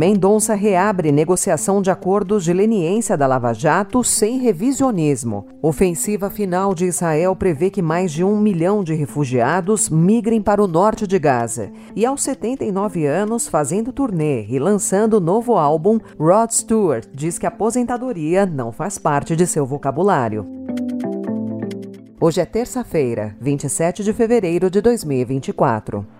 Mendonça reabre negociação de acordos de leniência da Lava Jato sem revisionismo. Ofensiva final de Israel prevê que mais de um milhão de refugiados migrem para o norte de Gaza. E aos 79 anos, fazendo turnê e lançando novo álbum, Rod Stewart diz que aposentadoria não faz parte de seu vocabulário. Hoje é terça-feira, 27 de fevereiro de 2024.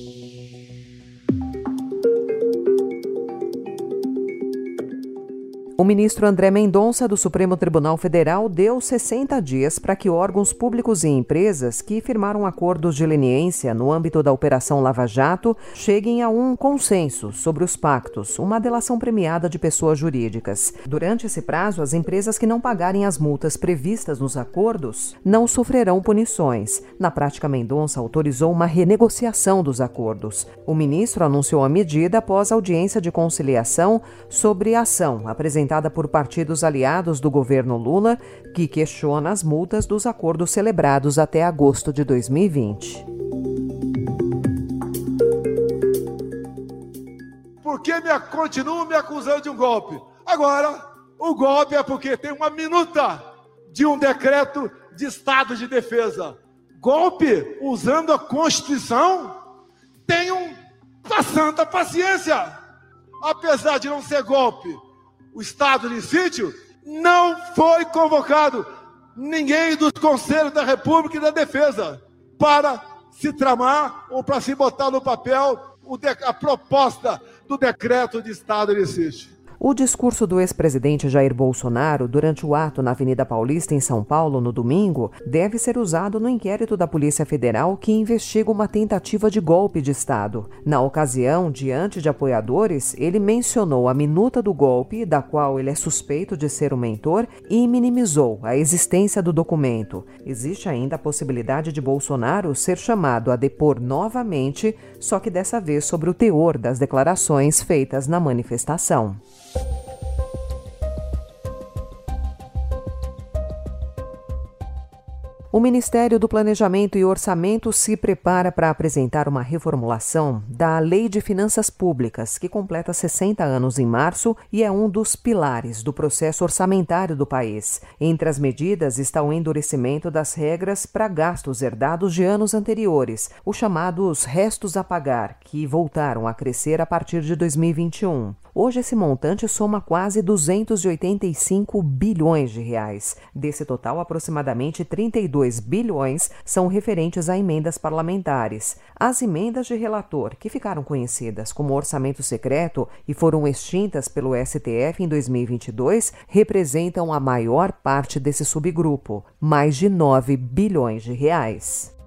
O ministro André Mendonça, do Supremo Tribunal Federal, deu 60 dias para que órgãos públicos e empresas que firmaram acordos de leniência no âmbito da Operação Lava Jato cheguem a um consenso sobre os pactos, uma delação premiada de pessoas jurídicas. Durante esse prazo, as empresas que não pagarem as multas previstas nos acordos não sofrerão punições. Na prática, Mendonça autorizou uma renegociação dos acordos. O ministro anunciou a medida após audiência de conciliação sobre a ação apresentada apresentada por partidos aliados do governo Lula, que questiona as multas dos acordos celebrados até agosto de 2020. Por que me, continuam me acusando de um golpe? Agora, o golpe é porque tem uma minuta de um decreto de estado de defesa. Golpe usando a Constituição? Tenham a santa paciência. Apesar de não ser golpe, o estado de sítio, não foi convocado ninguém dos conselhos da República e da Defesa para se tramar ou para se botar no papel a proposta do decreto de estado de sítio. O discurso do ex-presidente Jair Bolsonaro durante o ato na Avenida Paulista, em São Paulo, no domingo, deve ser usado no inquérito da Polícia Federal que investiga uma tentativa de golpe de Estado. Na ocasião, diante de apoiadores, ele mencionou a minuta do golpe, da qual ele é suspeito de ser o mentor, e minimizou a existência do documento. Existe ainda a possibilidade de Bolsonaro ser chamado a depor novamente, só que dessa vez sobre o teor das declarações feitas na manifestação. O Ministério do Planejamento e Orçamento se prepara para apresentar uma reformulação da Lei de Finanças Públicas, que completa 60 anos em março e é um dos pilares do processo orçamentário do país. Entre as medidas está o endurecimento das regras para gastos herdados de anos anteriores, os chamados restos a pagar, que voltaram a crescer a partir de 2021. Hoje esse montante soma quase 285 bilhões de reais. Desse total, aproximadamente 32 bilhões são referentes a emendas parlamentares. As emendas de relator, que ficaram conhecidas como orçamento secreto e foram extintas pelo STF em 2022, representam a maior parte desse subgrupo, mais de 9 bilhões de reais.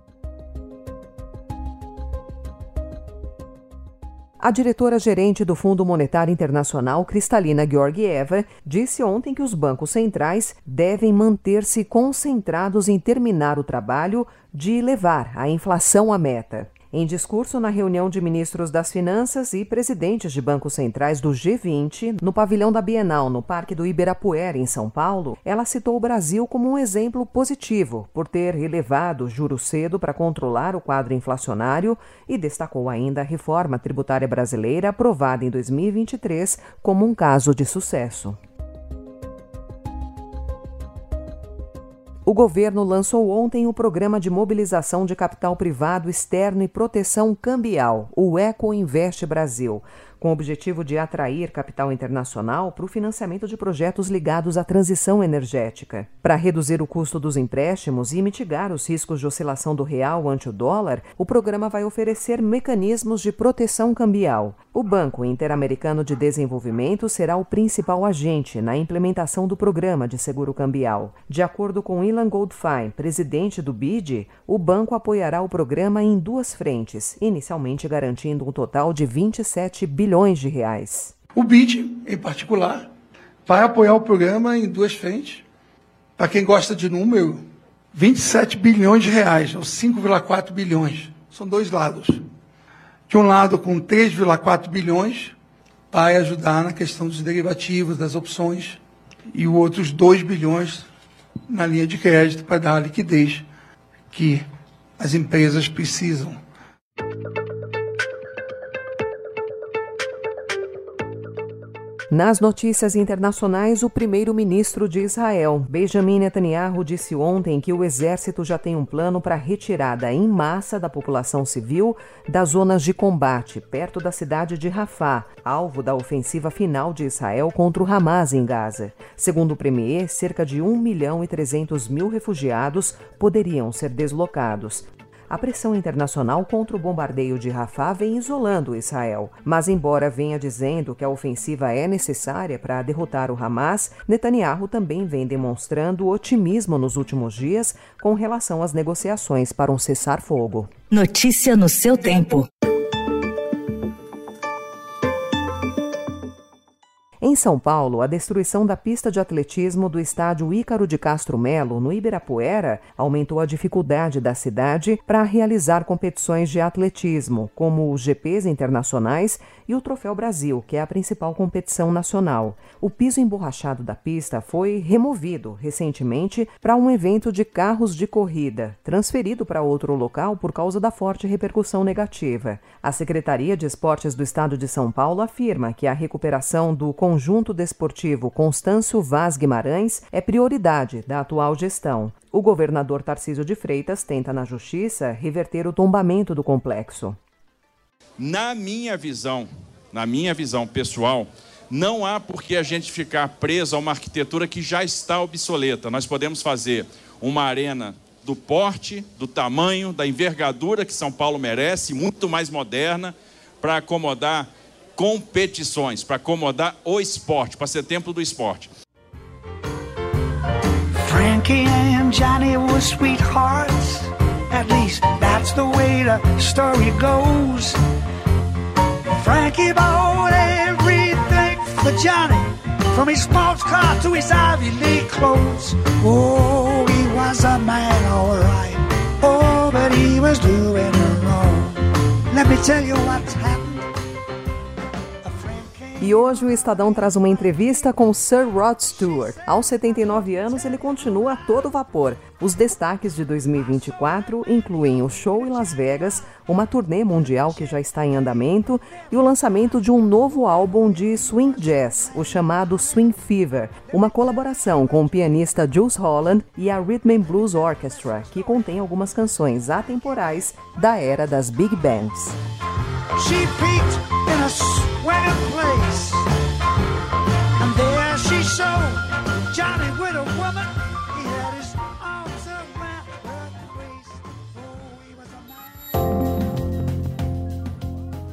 A diretora-gerente do Fundo Monetário Internacional, Cristalina Georgieva, disse ontem que os bancos centrais devem manter-se concentrados em terminar o trabalho de levar a inflação à meta. Em discurso na reunião de ministros das Finanças e presidentes de bancos centrais do G20, no pavilhão da Bienal, no Parque do Ibirapuera, em São Paulo, ela citou o Brasil como um exemplo positivo por ter elevado juros cedo para controlar o quadro inflacionário e destacou ainda a reforma tributária brasileira aprovada em 2023 como um caso de sucesso. O governo lançou ontem o Programa de Mobilização de Capital Privado Externo e Proteção Cambial, o Eco Invest Brasil, com o objetivo de atrair capital internacional para o financiamento de projetos ligados à transição energética. Para reduzir o custo dos empréstimos e mitigar os riscos de oscilação do real ante o dólar, o programa vai oferecer mecanismos de proteção cambial. O Banco Interamericano de Desenvolvimento será o principal agente na implementação do programa de seguro cambial. De acordo com Ilan Goldfein, presidente do BID, o banco apoiará o programa em duas frentes, inicialmente garantindo um total de 27 bilhões bilhões de reais. O BID, em particular, vai apoiar o programa em duas frentes. Para quem gosta de número, 27 bilhões de reais, ou 5,4 bilhões. São dois lados. De um lado, com 3,4 bilhões, vai ajudar na questão dos derivativos, das opções, e o outros 2 bilhões na linha de crédito para dar a liquidez que as empresas precisam. Nas notícias internacionais, o primeiro-ministro de Israel, Benjamin Netanyahu, disse ontem que o exército já tem um plano para a retirada em massa da população civil das zonas de combate, perto da cidade de Rafah, alvo da ofensiva final de Israel contra o Hamas em Gaza. Segundo o premier, cerca de 1 milhão e 300 mil refugiados poderiam ser deslocados. A pressão internacional contra o bombardeio de Rafah vem isolando Israel. Mas, embora venha dizendo que a ofensiva é necessária para derrotar o Hamas, Netanyahu também vem demonstrando otimismo nos últimos dias com relação às negociações para um cessar-fogo. Notícia no seu tempo. Em São Paulo, a destruição da pista de atletismo do estádio Ícaro de Castro Melo, no Ibirapuera, aumentou a dificuldade da cidade para realizar competições de atletismo, como os GPs internacionais e o Troféu Brasil, que é a principal competição nacional. O piso emborrachado da pista foi removido recentemente para um evento de carros de corrida, transferido para outro local por causa da forte repercussão negativa. A Secretaria de Esportes do Estado de São Paulo afirma que a recuperação do conjunto desportivo Constâncio Vaz Guimarães é prioridade da atual gestão. O governador Tarcísio de Freitas tenta na justiça reverter o tombamento do complexo. Na minha visão, na minha visão pessoal, não há por que a gente ficar preso a uma arquitetura que já está obsoleta. Nós podemos fazer uma arena do porte, do tamanho, da envergadura que São Paulo merece, muito mais moderna, para acomodar competições, para acomodar o esporte, para ser templo do esporte. Frankie and Johnny were sweethearts. At least that's the way the story goes. Frankie bought everything for Johnny, from his sports car to his Ivy League clothes. Oh, he was a man, alright. Oh, but he was doing wrong. Let me tell you what's happened. E hoje o Estadão traz uma entrevista com Sir Rod Stewart. Aos 79 anos, ele continua a todo vapor. Os destaques de 2024 incluem o show em Las Vegas, uma turnê mundial que já está em andamento e o lançamento de um novo álbum de swing jazz, o chamado Swing Fever, uma colaboração com o pianista Jules Holland e a Rhythm Blues Orchestra, que contém algumas canções atemporais da era das big bands. She peaked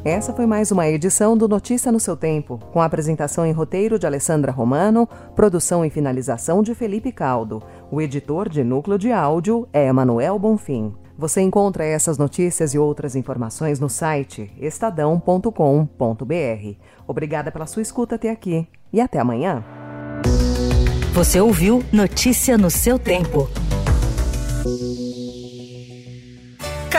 Essa foi mais uma edição do Notícia no seu Tempo, com apresentação em roteiro de Alessandra Romano, produção e finalização de Felipe Caldo. O editor de núcleo de áudio é Emanuel Bonfim. Você encontra essas notícias e outras informações no site estadão.com.br. Obrigada pela sua escuta até aqui e até amanhã. Você ouviu Notícia no seu tempo.